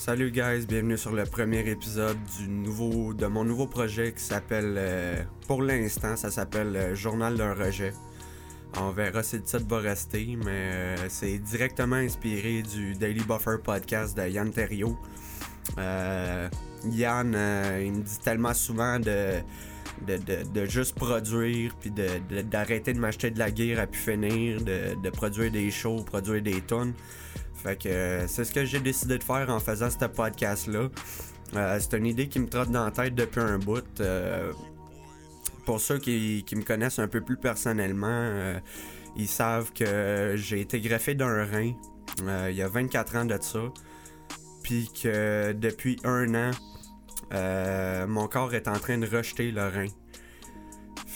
Salut guys, bienvenue sur le premier épisode de mon nouveau projet qui s'appelle euh, pour l'instant ça s'appelle euh, Journal d'un rejet. On verra si le titre va rester, mais euh, c'est directement inspiré du Daily Buffer podcast de Yann Terrio. Yann, il me dit tellement souvent de, de, juste produire, puis d'arrêter de, m'acheter de la guerre à pu finir, de, produire des shows, produire des tonnes. Fait que euh, c'est ce que j'ai décidé de faire en faisant ce podcast-là. Euh, c'est une idée qui me trotte dans la tête depuis un bout. Euh, pour ceux qui, me connaissent un peu plus personnellement, ils savent que j'ai été greffé d'un rein il y a 24 ans de ça. Puis que depuis un an, mon corps est en train de rejeter le rein.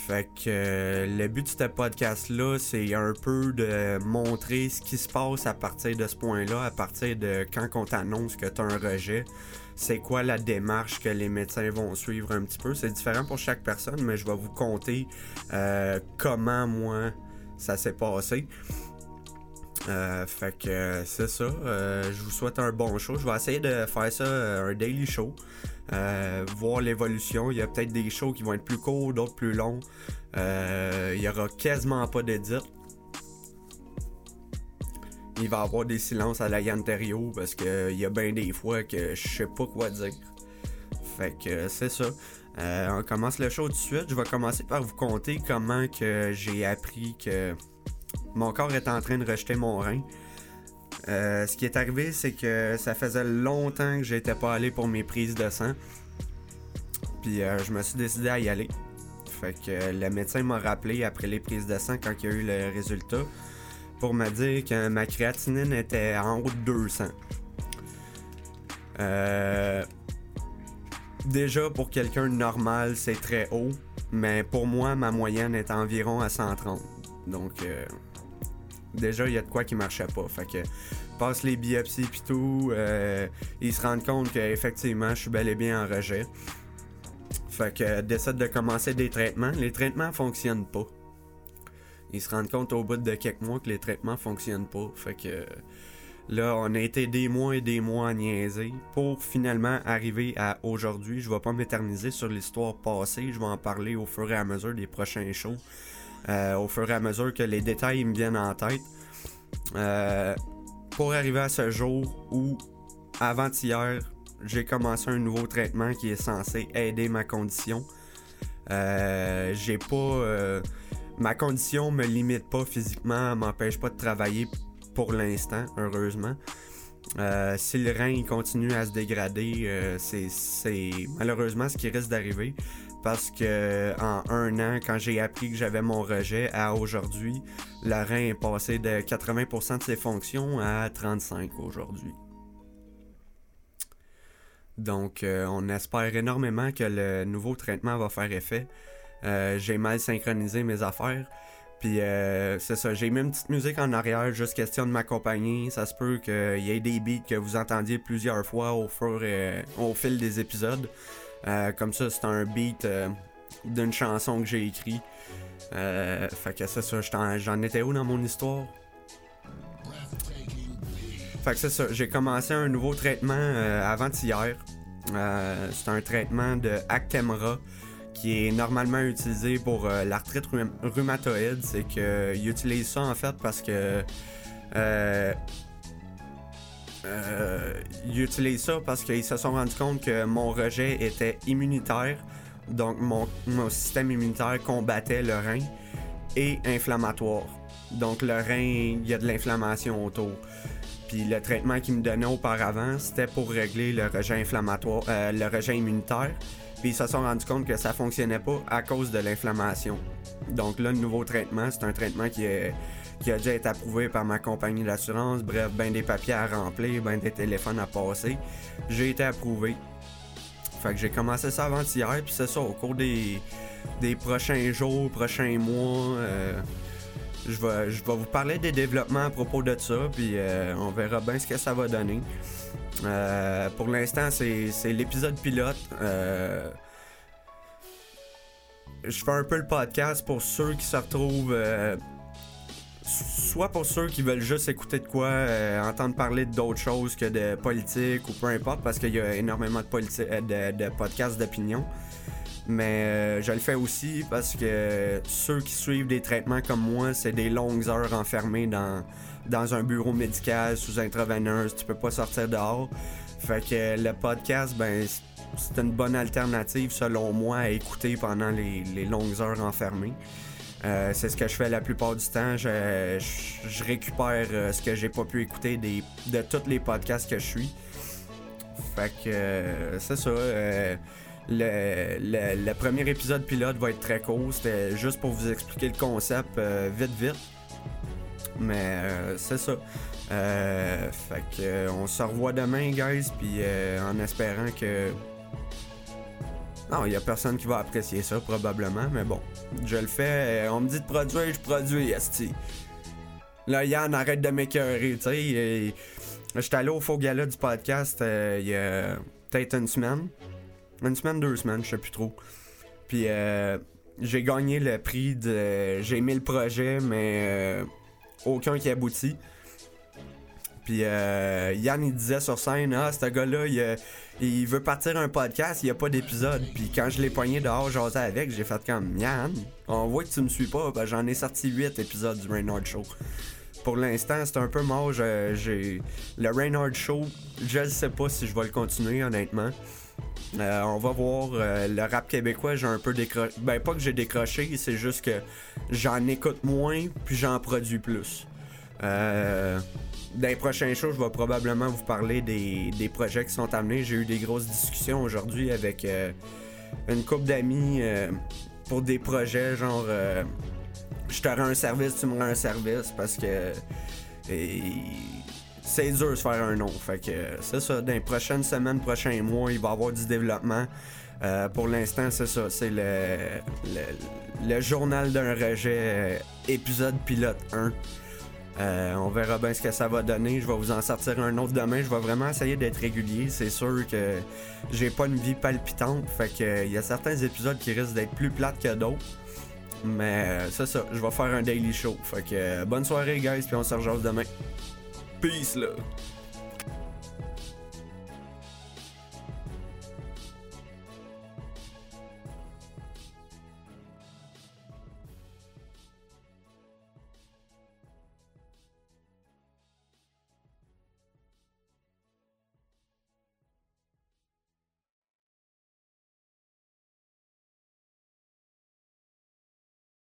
Fait que euh, le but de ce podcast-là, c'est un peu de montrer ce qui se passe à partir de ce point-là, à partir de quand on t'annonce que tu as un rejet. C'est quoi la démarche que les médecins vont suivre un petit peu? C'est différent pour chaque personne, mais je vais vous conter euh, comment moi ça s'est passé. Euh, fait que c'est ça. je vous souhaite un bon show. Je vais essayer de faire ça un daily show. Euh, voir l'évolution. Il y a peut-être des shows qui vont être plus courts, d'autres plus longs. Euh, il y aura quasiment pas d'édit. Il va y avoir des silences à la Yanterio parce qu'il y a bien des fois que je sais pas quoi dire. Fait que c'est ça. Euh, on commence le show tout de suite. Je vais commencer par vous conter comment que j'ai appris que mon corps est en train de rejeter mon rein. Euh, ce qui est arrivé, c'est que ça faisait longtemps que j'étais pas allé pour mes prises de sang. Puis euh, je me suis décidé à y aller. Fait que le médecin m'a rappelé après les prises de sang quand il y a eu le résultat pour me dire que ma créatinine était en haut de 200. Euh, déjà pour quelqu'un normal, c'est très haut, mais pour moi, ma moyenne est environ à 130. Donc déjà, il y a de quoi qui marchait pas. Fait que passe les biopsies puis tout, euh, ils se rendent compte qu'effectivement, je suis bel et bien en rejet. Fait que décide de commencer des traitements. Les traitements fonctionnent pas. Ils se rendent compte au bout de quelques mois que les traitements fonctionnent pas. Fait que là, on a été des mois et des mois à niaiser pour finalement arriver à aujourd'hui. Je vais pas m'éterniser sur l'histoire passée. Je vais en parler au fur et à mesure des prochains shows. Euh, au fur et à mesure que les détails me viennent en tête. Euh, pour arriver à ce jour où, avant-hier, j'ai commencé un nouveau traitement qui est censé aider ma condition. Euh, j'ai pas. ma condition me limite pas physiquement, m'empêche pas de travailler pour l'instant, heureusement. si le rein continue à se dégrader, c'est malheureusement ce qui risque d'arriver parce que en un an, quand j'ai appris que j'avais mon rejet à aujourd'hui, le rein est passé de 80% de ses fonctions à 35 aujourd'hui. Donc, euh, on espère énormément que le nouveau traitement va faire effet. Euh, j'ai mal synchronisé mes affaires. Puis euh, c'est ça, j'ai mis une petite musique en arrière, juste question de m'accompagner. Ça se peut qu'il y ait des beats que vous entendiez plusieurs fois au, fur et, au fil des épisodes. Euh, comme ça, c'est un beat euh, d'une chanson que j'ai écrit. Euh, fait que c'est ça, j'en étais où dans mon histoire? Fait que c'est ça, j'ai commencé un nouveau traitement avant-hier. c'est un traitement de Actemra qui est normalement utilisé pour l'arthrite rhumatoïde. C'est qu'ils utilisent ça en fait parce que ils utilisent ça parce qu'ils se sont rendus compte que mon rejet était immunitaire. Donc mon, système immunitaire combattait le rein et inflammatoire. Donc le rein, il y a de l'inflammation autour. Puis le traitement qu'ils me donnaient auparavant, c'était pour régler le rejet inflammatoire, euh, le rejet immunitaire. Puis ils se sont rendus compte que ça fonctionnait pas à cause de l'inflammation. Donc là, le nouveau traitement, c'est un traitement qui est qui a déjà été approuvé par ma compagnie d'assurance. Bref, ben des papiers à remplir, ben des téléphones à passer. J'ai été approuvé. Fait que j'ai commencé ça avant-hier, puis c'est ça, au cours des, des prochains jours, prochains mois, euh, je, vais, vous parler des développements à propos de ça, puis euh, on verra bien ce que ça va donner. Euh, pour l'instant, c'est l'épisode pilote. je fais un peu le podcast pour ceux qui se retrouvent soit pour ceux qui veulent juste écouter de quoi, euh, entendre parler d'autres choses que de politique ou peu importe, parce qu'il y a énormément de, euh, podcasts d'opinion. Mais euh, je le fais aussi parce que ceux qui suivent des traitements comme moi, c'est des longues heures enfermées dans, un bureau médical sous intraveineuse. Tu peux pas sortir dehors. Fait que le podcast, ben, c'est une bonne alternative selon moi à écouter pendant les longues heures enfermées. Euh, c'est ce que je fais la plupart du temps. Je, récupère euh, ce que j'ai pas pu écouter de tous les podcasts que je suis. Fait que euh, c'est ça. le, premier épisode pilote va être très court. C'était juste pour vous expliquer le concept vite vite. Mais c'est ça. Fait que on se revoit demain, guys. Puis en espérant que. Non, il y a personne qui va apprécier ça probablement, mais bon. Je le fais. On me dit de produire, je produis, esti. Là, Yann, arrête de m'écœurer, tu sais. J'étais allé au faux gala du podcast euh, il y a peut-être une semaine. Une semaine, deux semaines, je sais plus trop. Puis euh, j'ai gagné le prix de. J'ai aimé le projet, mais euh, aucun qui aboutit. Puis euh, Yann, il disait sur scène, ah, ce gars-là, il, il veut partir un podcast, il n'y a pas d'épisode. Puis quand je l'ai poigné dehors, j'osais avec, j'ai fait comme, Yann, on voit que tu me suis pas, ben, j'en ai sorti 8 épisodes du Reynard Show. Pour l'instant, c'est un peu mort. j'ai le Reynard Show. Je ne sais pas si je vais le continuer, honnêtement. Euh, on va voir. euh, le rap québécois, j'ai un peu décroché. Ben, pas que j'ai décroché, c'est juste que j'en écoute moins, puis j'en produis plus. Euh, dans les prochains shows, je vais probablement vous parler des, des projets qui sont amenés. J'ai eu des grosses discussions aujourd'hui avec euh, une couple d'amis euh, pour des projets genre je te rends un service, tu me rends un service parce que c'est dur de se faire un nom. Fait que c'est ça, dans les prochaines semaines, prochains mois, il va y avoir du développement. Pour l'instant, c'est ça, c'est le, le, journal d'un rejet, épisode pilote 1. Euh, on verra bien ce que ça va donner. Je vais vous en sortir un autre demain. Je vais vraiment essayer d'être régulier. C'est sûr que j'ai pas une vie palpitante. Fait que il y a certains épisodes qui risquent d'être plus plates que d'autres. Mais euh, c'est ça, je vais faire un daily show. Fait que euh, bonne soirée guys, puis on se rejoint demain. Peace là.